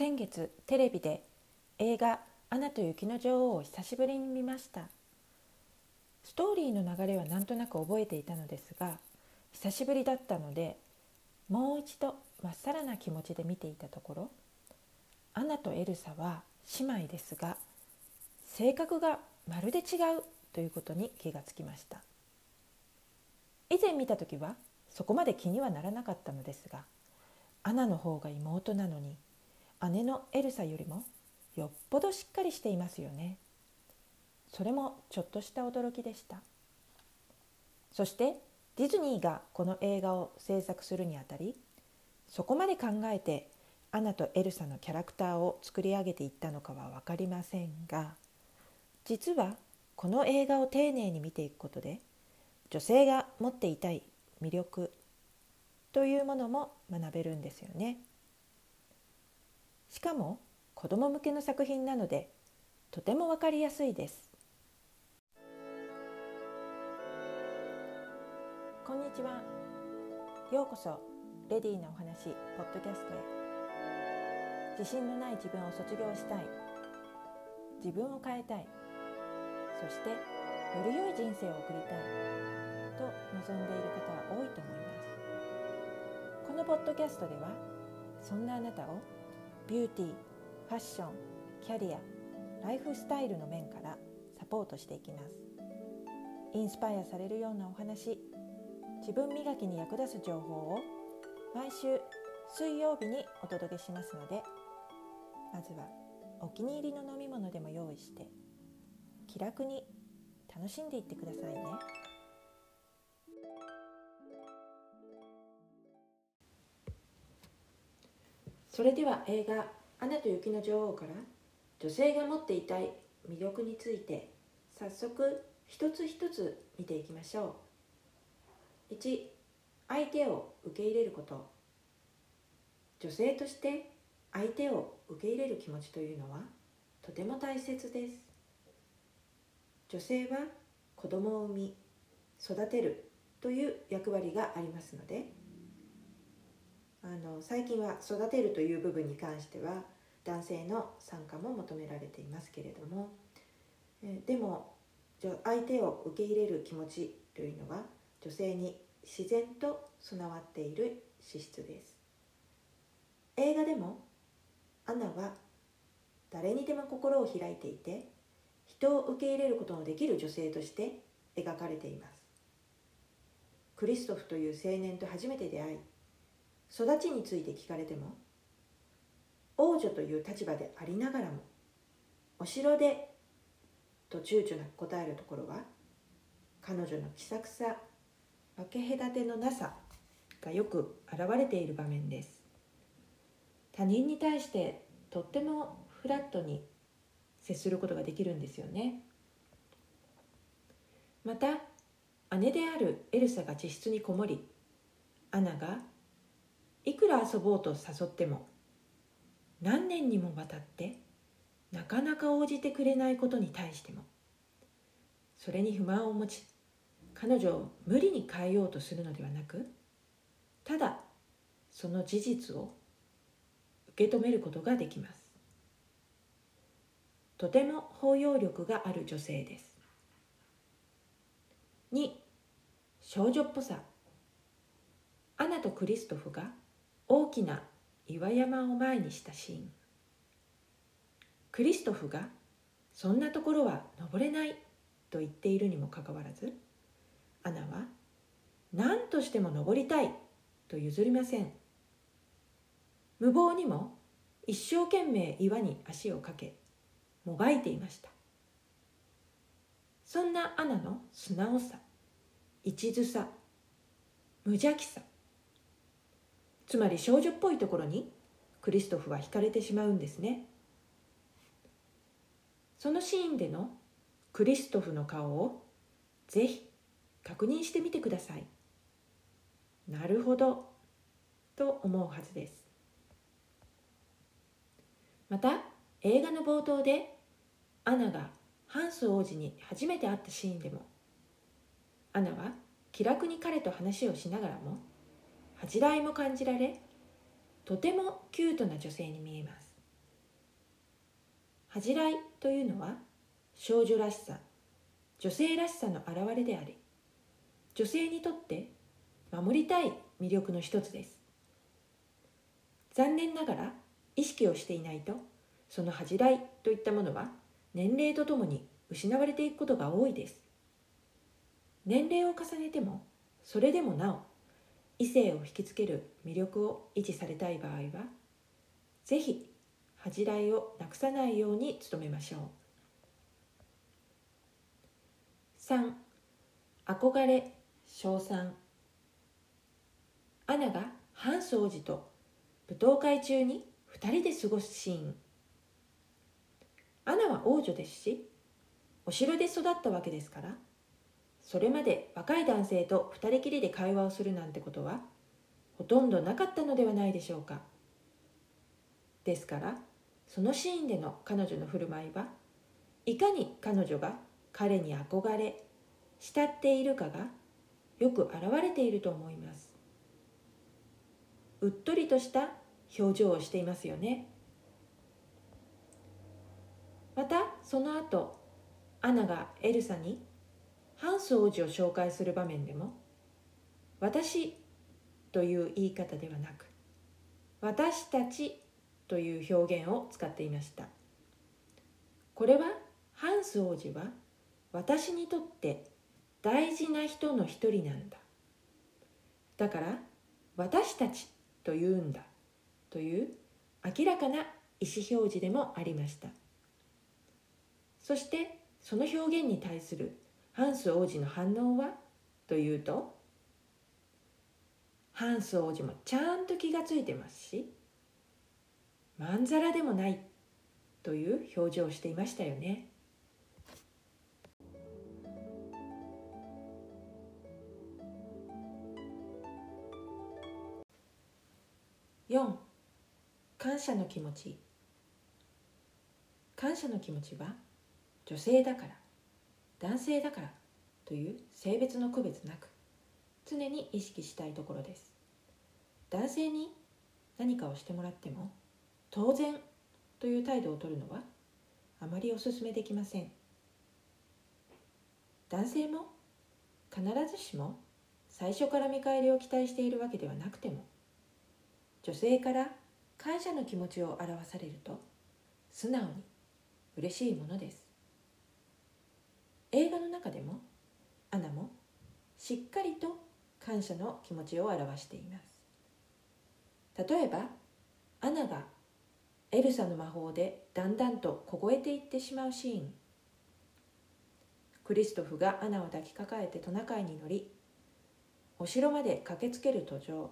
先月テレビで映画「アナと雪の女王」を久しぶりに見ました。ストーリーの流れはなんとなく覚えていたのですが久しぶりだったのでもう一度まっさらな気持ちで見ていたところアナとエルサは姉妹ですが性格がまるで違うということに気がつきました。以前見た時はそこまで気にはならなかったのですがアナの方が妹なのに姉のエルサよりもよっぽどしっかりしていますよねそれもちょっとした驚きでしたそしてディズニーがこの映画を制作するにあたりそこまで考えてアナとエルサのキャラクターを作り上げていったのかは分かりませんが実はこの映画を丁寧に見ていくことで女性が持っていたい魅力というものも学べるんですよね。しかも子ども向けの作品なのでとても分かりやすいです。こんにちは。ようこそレディーなお話ポッドキャストへ。自信のない自分を卒業したい。自分を変えたい。そしてより良い人生を送りたいと望んでいる方は多いと思いますこのポッドキャストではそんなあなたをビューティーファッションキャリアライフスタイルの面からサポートしていきますインスパイアされるようなお話自分磨きに役立つ情報を毎週水曜日にお届けしますのでまずはお気に入りの飲み物でも用意して気楽に楽しんでいってくださいね。それでは映画「アナと雪の女王」から女性が持っていたい魅力について早速一つ一つ見ていきましょう。1相手を受け入れること。女性として相手を受け入れる気持ちというのはとても大切です。女性は子供を産み育てるという役割がありますのであの最近は育てるという部分に関しては男性の参加も求められていますけれどもえでも相手を受け入れる気持ちというのは女性に自然と備わっている資質です。映画でもアナは誰にでも心を開いていて人を受け入れることのできる女性として描かれています。クリストフという青年と初めて出会い育ちについて聞かれても王女という立場でありながらもお城でと躊躇なく答えるところは彼女の気さくさ分け隔てのなさがよく現れている場面です。他人に対してとってもフラットに接することができるんですよね。また姉であるエルサが自室にこもりアナがいくら遊ぼうと誘っても何年にもわたってなかなか応じてくれないことに対してもそれに不満を持ち彼女を無理に変えようとするのではなくただその事実を受け止めることができます。とても包容力がある女性です。2少女っぽさ。アナとクリストフが大きな岩山を前にしたシーン。クリストフがそんなところは登れないと言っているにもかかわらずアナは何としても登りたいと譲りません。無謀にも一生懸命岩に足をかけもがいていました。そんなアナの素直さ一途さ無邪気さつまり少女っぽいところにクリストフは惹かれてしまうんですね。そのシーンでのクリストフの顔をぜひ確認してみてください。なるほどと思うはずです。また映画の冒頭でアナがハンス王子に初めて会ったシーンでもアナは気楽に彼と話をしながらも恥じらいも感じられとてもキュートな女性に見えます。恥じらいというのは少女らしさ女性らしさの表れであり女性にとって守りたい魅力の一つです。残念ながら意識をしていないとその恥じらいといったものは年齢とともに失われていくことが多いです。年齢を重ねてもそれでもなお異性を引きつける魅力を維持されたい場合は是非恥じらいをなくさないように努めましょう。3憧れ称賛。アナがハンス王子と舞踏会中に2人で過ごすシーン。アナは王女ですしお城で育ったわけですからそれまで若い男性と2人きりで会話をするなんてことはほとんどなかったのではないでしょうか。ですからそのシーンでの彼女の振る舞いはいかに彼女が彼に憧れ慕っているかがよく表れていると思います。うっとりとした表情をしていますよね。またその後アナがエルサにハンス王子を紹介する場面でも「私」という言い方ではなく「私たち」という表現を使っていました。これはハンス王子は私にとって大事な人の一人なんだ。だから私たちと言うんだという明らかな意思表示でもありました。そしてその表現に対するハンス王子の反応は？というと？ハンス王子もちゃんと気がついてますしまんざらでもないという表情をしていましたよね。4感謝の気持ち。感謝の気持ちは女性だから。男性だからという性別の区別なく常に意識したいところです。男性に何かをしてもらっても当然という態度をとるのはあまりお勧めできません。男性も必ずしも最初から見返りを期待しているわけではなくても女性から感謝の気持ちを表されると素直に嬉しいものです。映画の中でもアナもしっかりと感謝の気持ちを表しています。例えばアナがエルサの魔法でだんだんと凍えていってしまうシーン。クリストフがアナを抱きかかえてトナカイに乗りお城まで駆けつける途上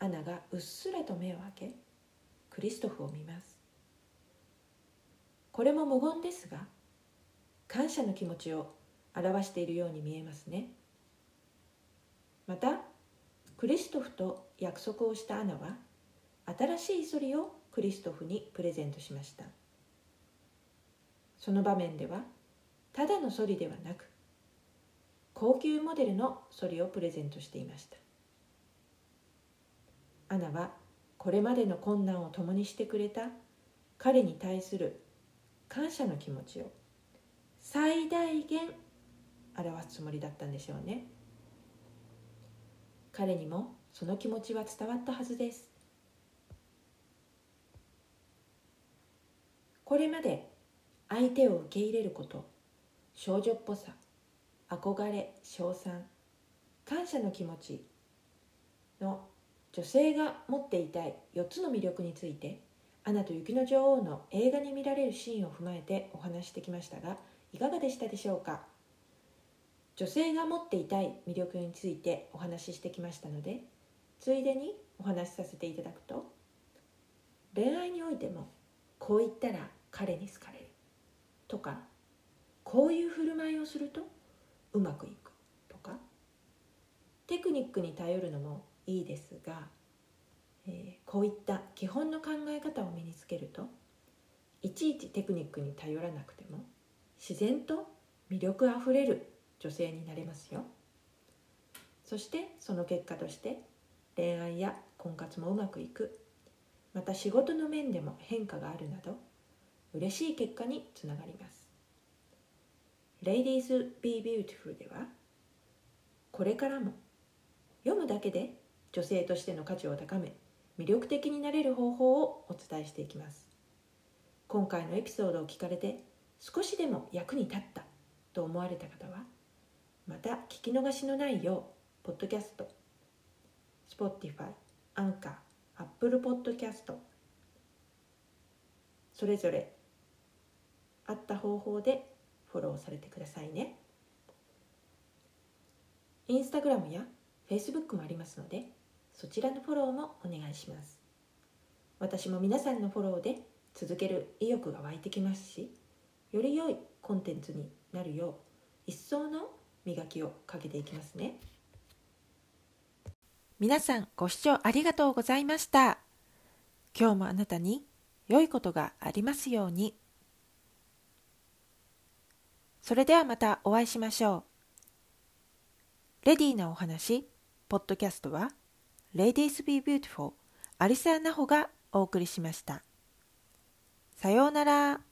アナがうっすらと目を開けクリストフを見ます。これも無言ですが感謝の気持ちを表しているように見えますね。またクリストフと約束をしたアナは新しいソリをクリストフにプレゼントしました。その場面ではただのソリではなく高級モデルのソリをプレゼントしていました。アナはこれまでの困難を共にしてくれた彼に対する感謝の気持ちを最大限表すつもりだったんでしょうね。彼にもその気持ちは伝わったはずです。これまで相手を受け入れること少女っぽさ憧れ称賛感謝の気持ちの女性が持っていたい4つの魅力について「アナと雪の女王」の映画に見られるシーンを踏まえてお話してきましたがいかがでしたでしょうか？女性が持っていたい魅力についてお話ししてきましたのでついでにお話しさせていただくと恋愛においてもこう言ったら彼に好かれるとかこういう振る舞いをするとうまくいくとかテクニックに頼るのもいいですが、えー、こういった基本の考え方を身につけるといちいちテクニックに頼らなくても自然と魅力あふれる女性になれますよ。そしてその結果として恋愛や婚活もうまくいく。また仕事の面でも変化があるなど嬉しい結果につながります。Ladies Be Beautiful ではこれからも読むだけで女性としての価値を高め魅力的になれる方法をお伝えしていきます。今回のエピソードを聞かれて少しでも役に立ったと思われた方はまた聞き逃しのないようポッドキャスト Spotify、アンカー、Apple Podcast それぞれあった方法でフォローされてくださいね。インスタグラムやフェイスブックもありますのでそちらのフォローもお願いします。私も皆さんのフォローで続ける意欲が湧いてきますしより良いコンテンツになるよう一層の磨きをかけていきますね皆さんご視聴ありがとうございました今日もあなたに良いことがありますようにそれではまたお会いしましょうレディーなお話ポッドキャストは Ladies Be Beautiful アリサ・ナホがお送りしました。さようなら。